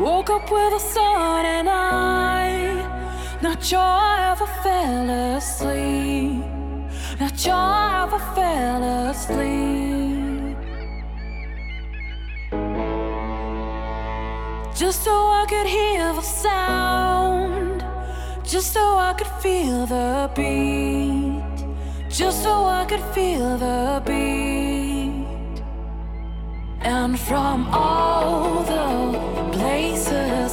Woke up with a sun and I, not sure I ever fell asleep. Not sure I ever fell asleep. Just so I could hear the sound, just so I could feel the beat, just so I could feel the beat. And from all the faces.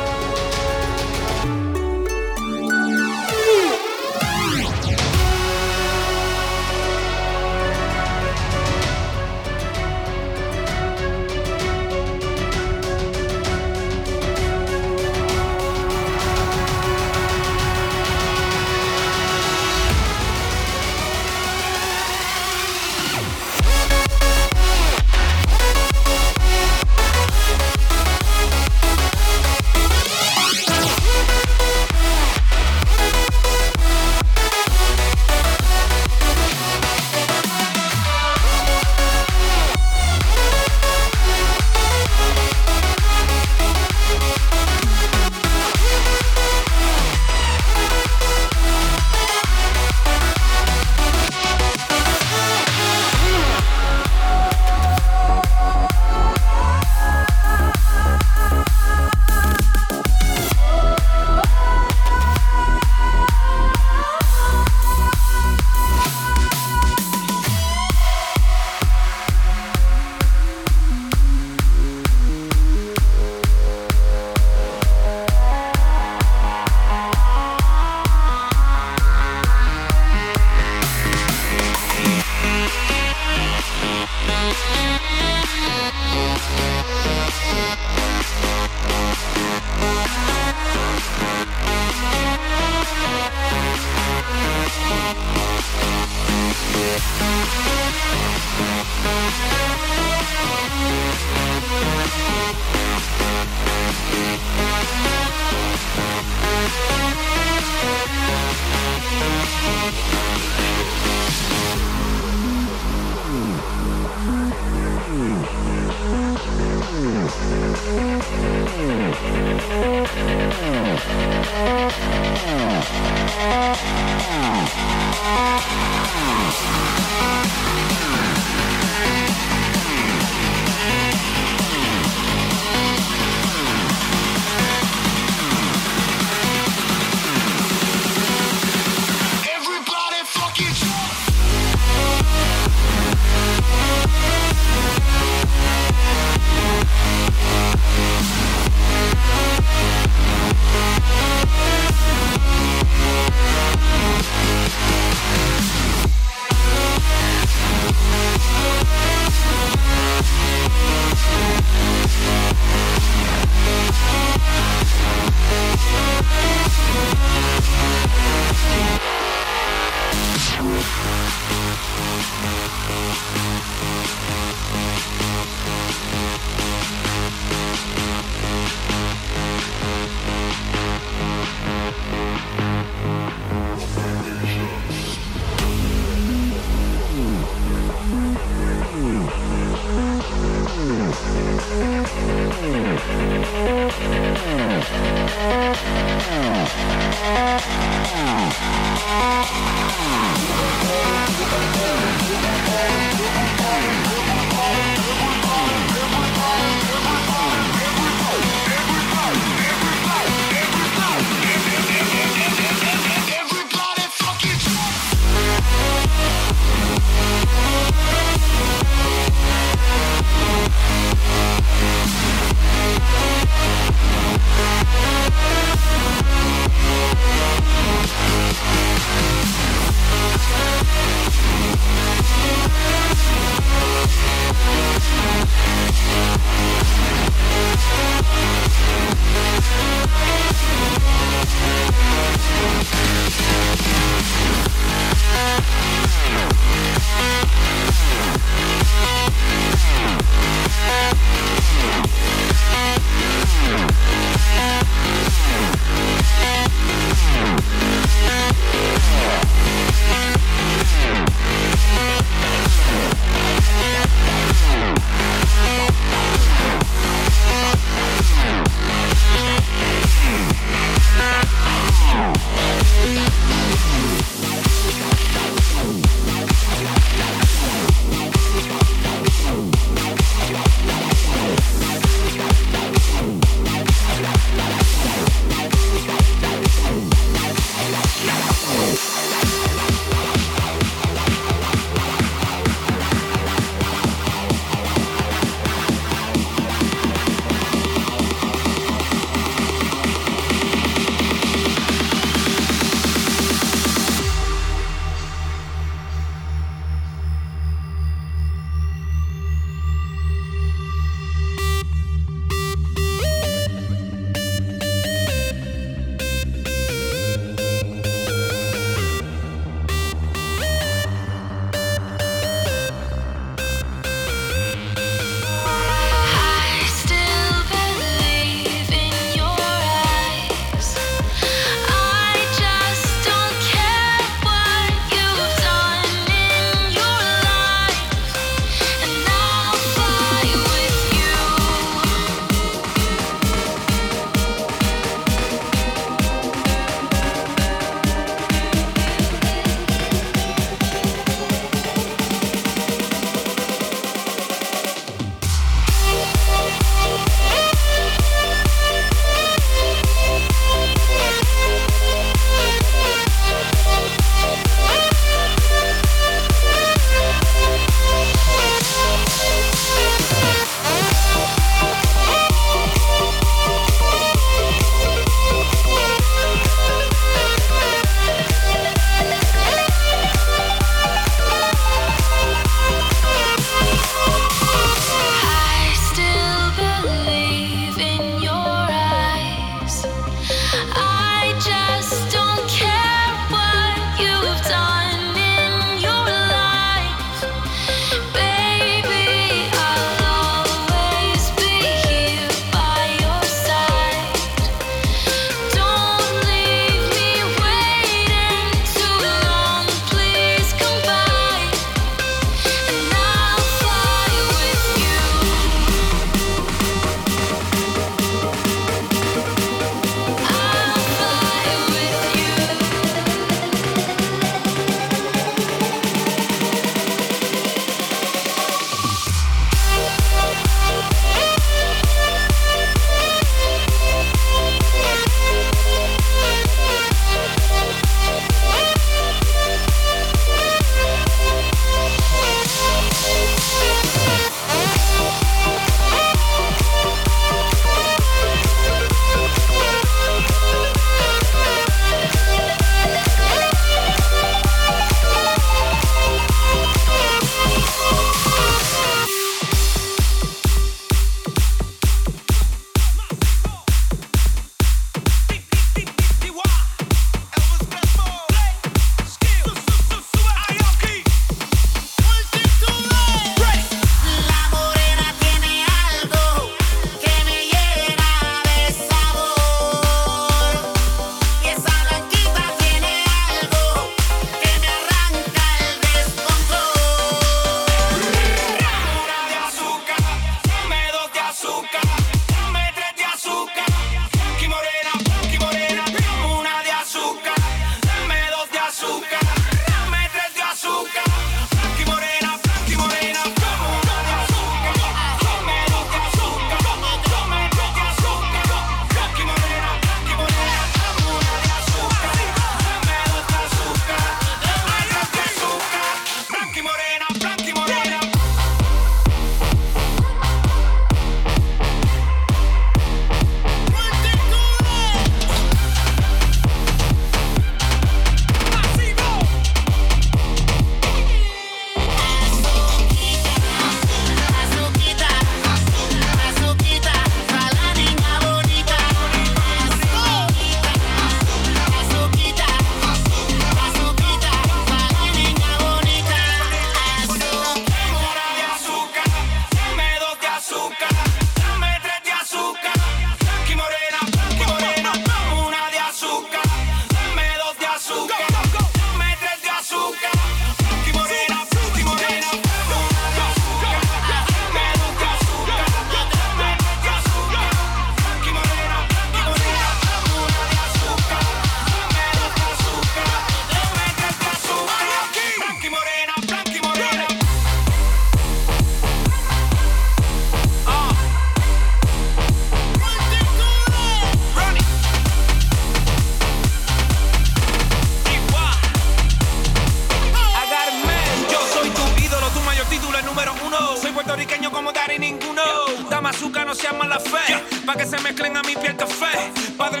Dama azúcar, no seas mala fe. Pa' que se mezclen a mi piel café. Padre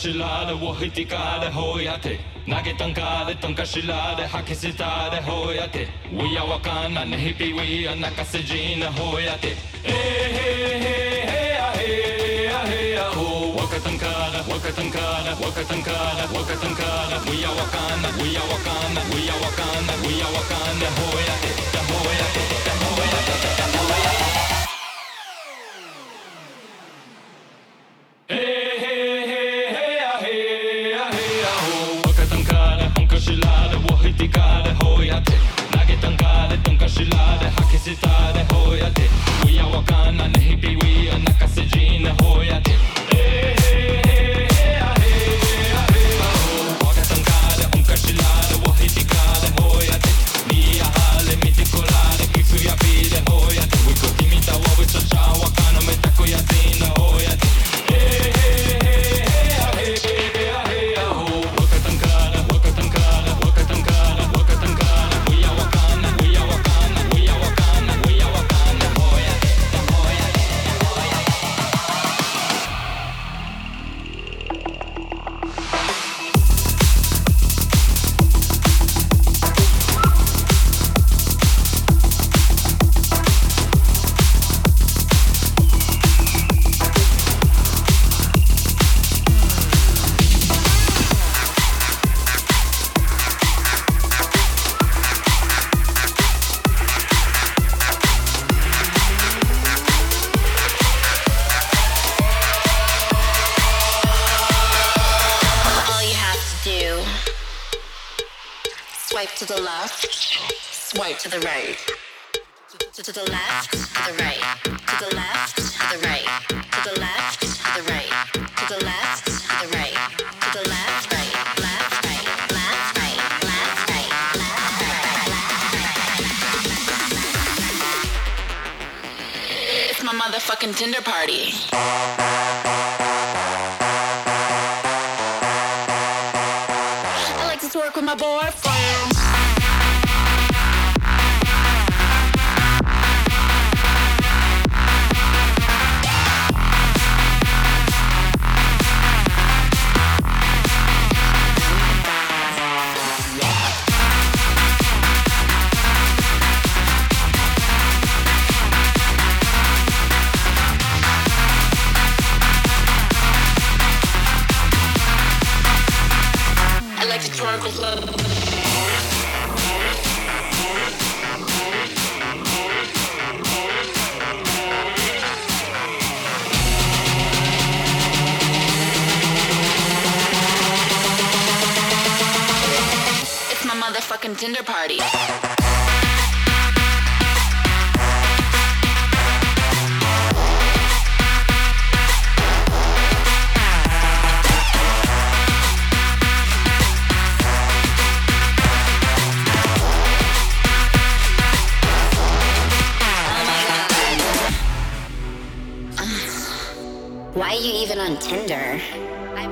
しらでを引きかでほやて投げたんかでとんかしらで吐き捨てでほやて We are わかんなねひぴ We are 泣かせじなほやてえへへへやへやへやほわかたんかだわかたんかだわかたんかだわかたんかだ We are わかんな We are わかんな We are わかんな We are わかんなほやて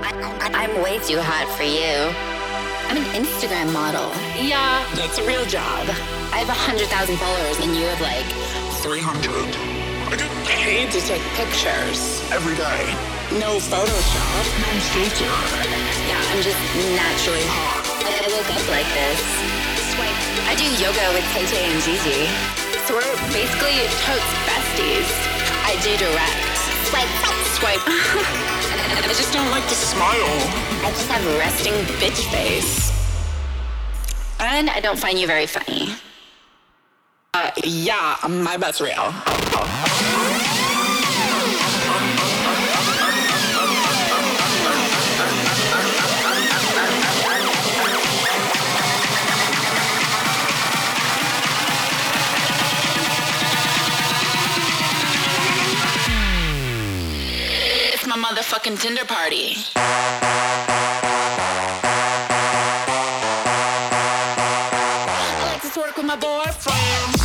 I, I'm way too hot for you. I'm an Instagram model. Yeah, that's a real job. I have 100,000 followers and you have like 300. I get Paid to take pictures. every day. No Photoshop. No filter. Yeah, I'm just naturally hot. I, I woke up like this. Swipe. I do yoga with Tay Tay and Gigi. So we're basically totes besties. I do direct. Swipe, Swipe. I just don't like to Smile. I just have resting bitch face. And I don't find you very funny. Uh, yeah, my butt's real. Motherfucking Tinder party. I like to twerk with my boyfriend.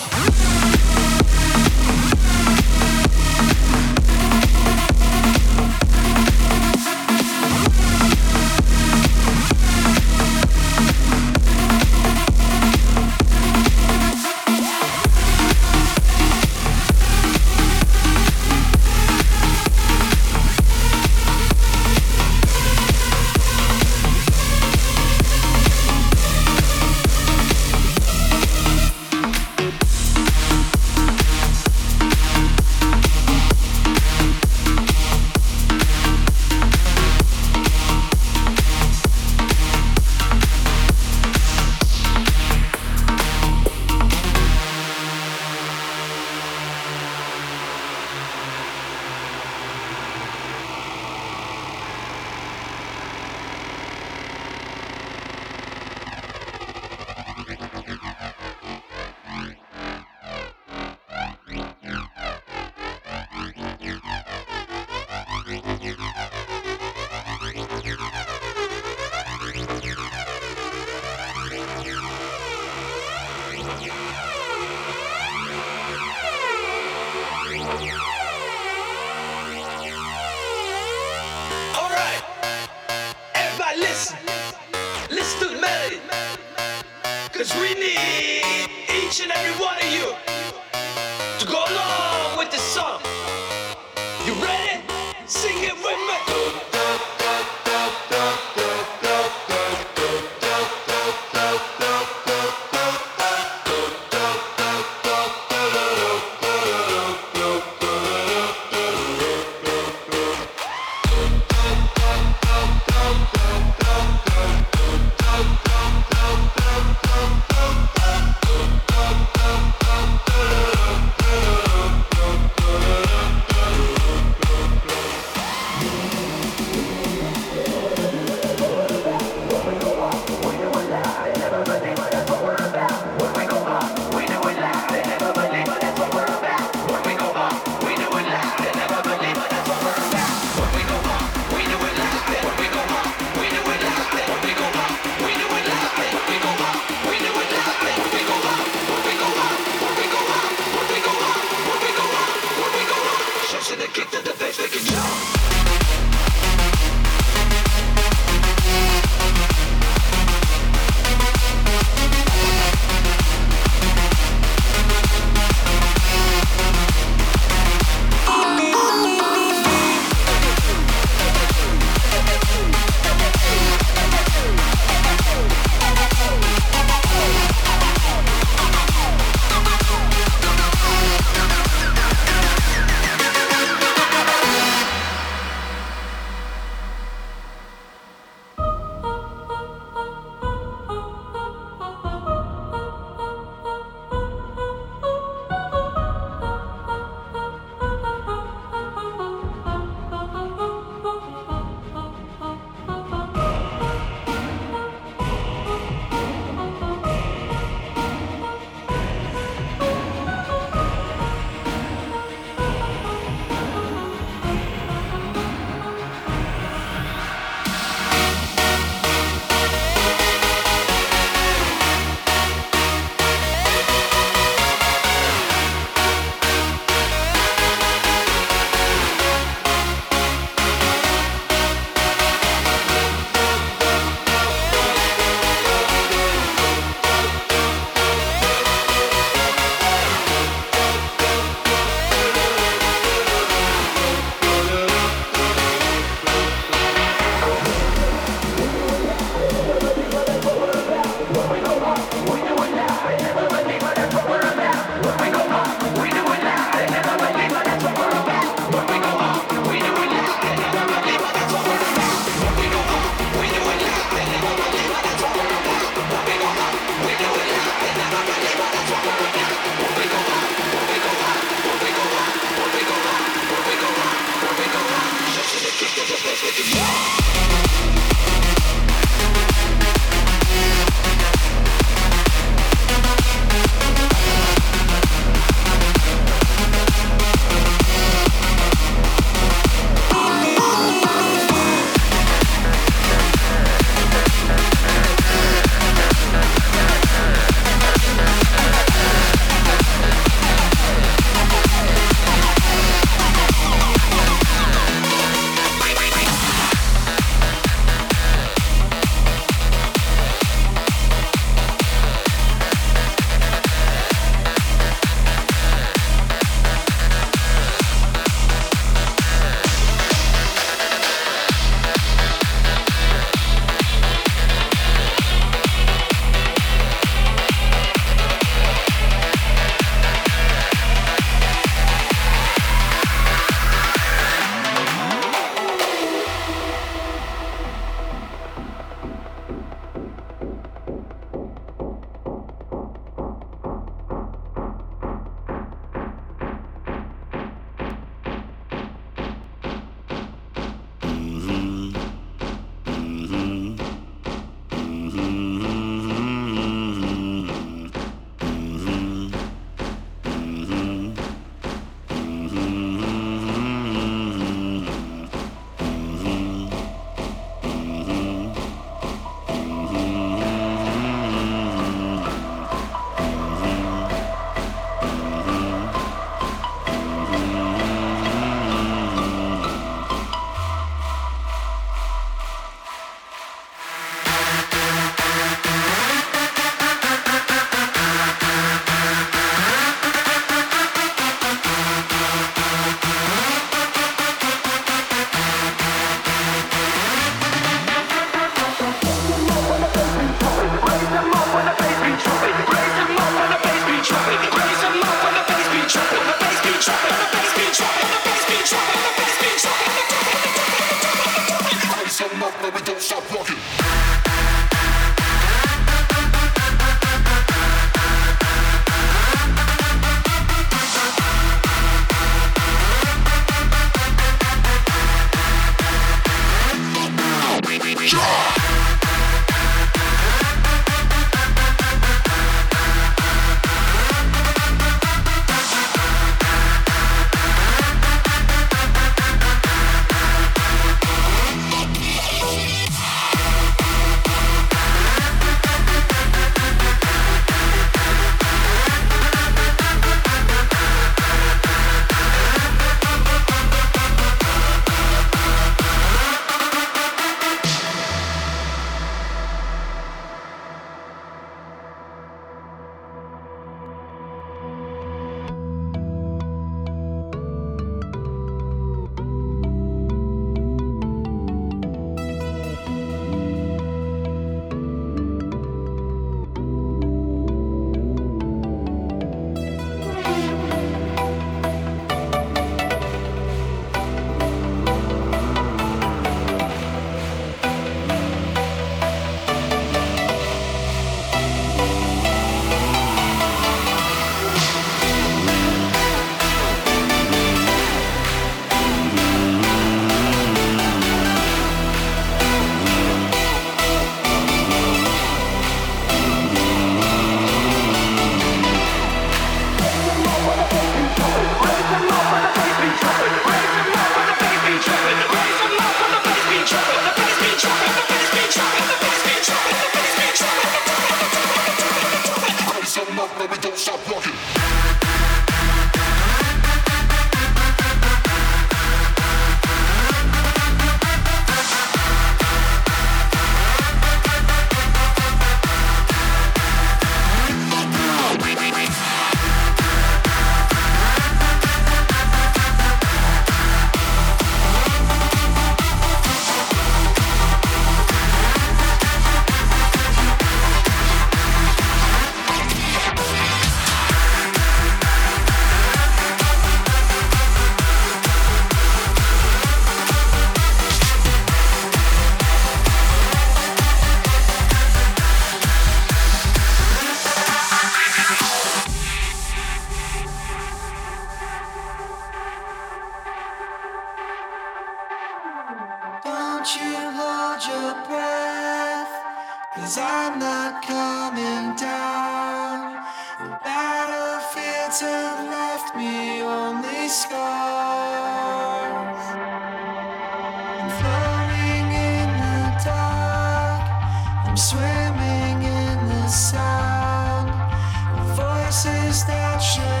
is that you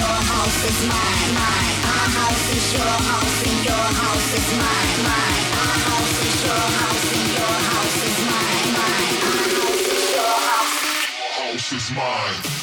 your house is mine, mine. Our house is your house and your house is mine, mine. Our house is your house and your house is mine, mine. Our house is your house. House is mine.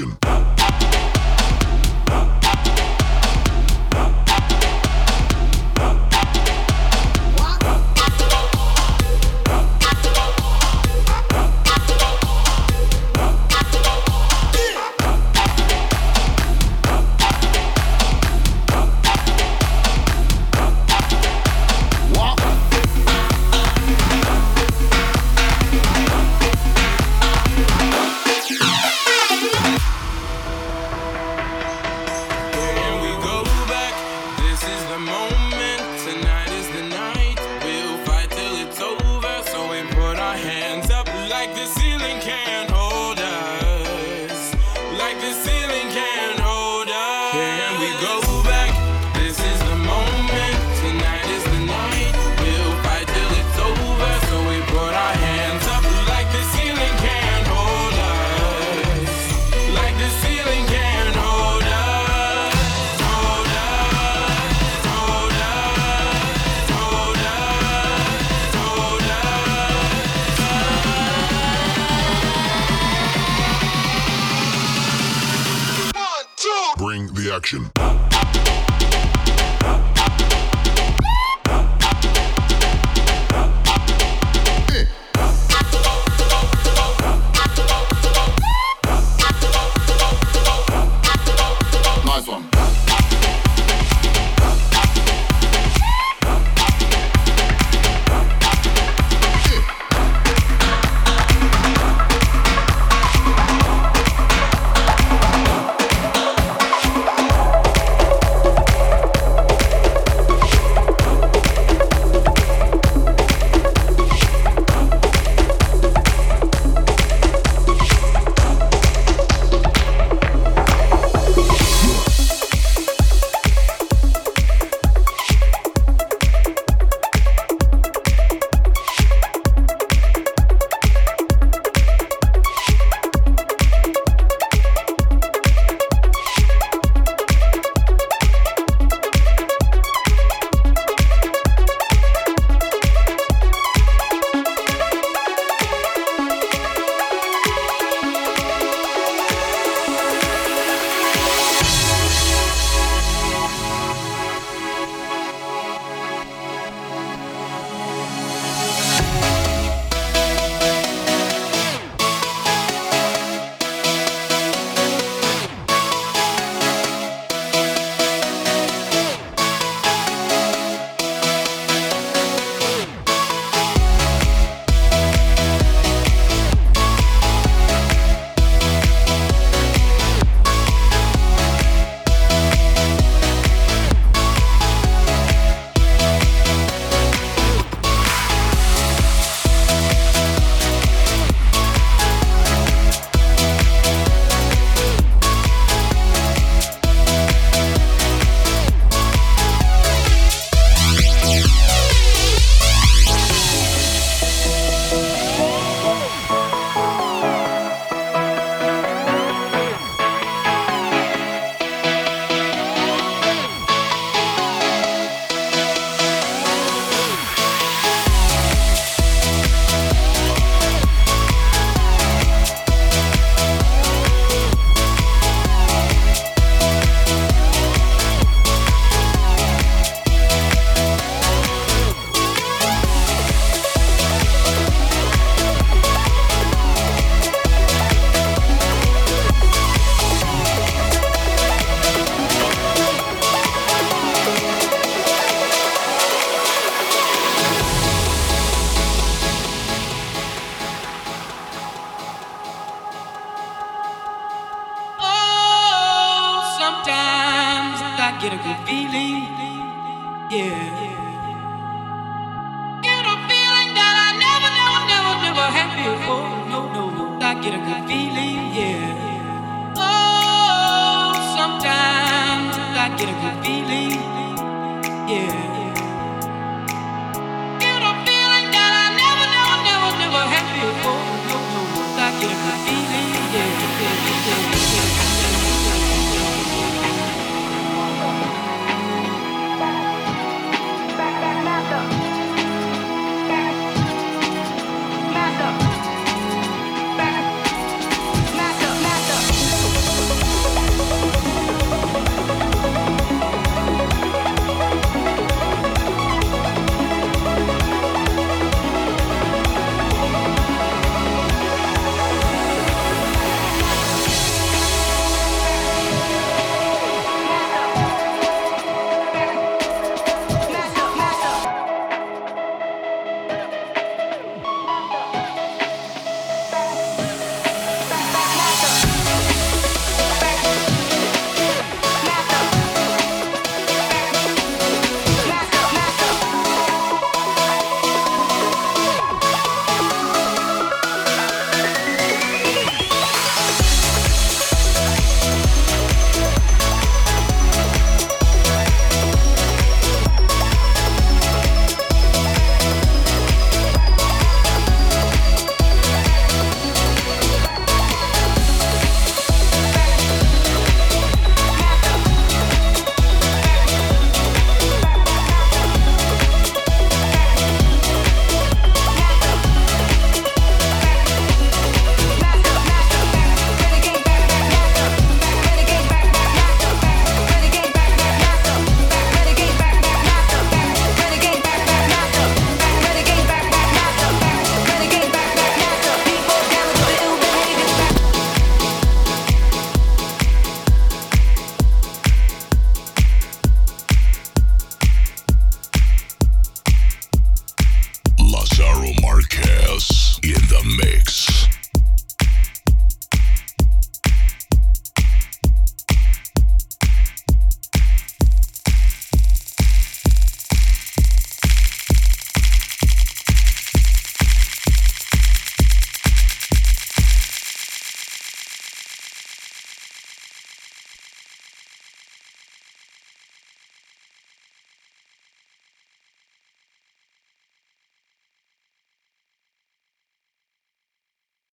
action.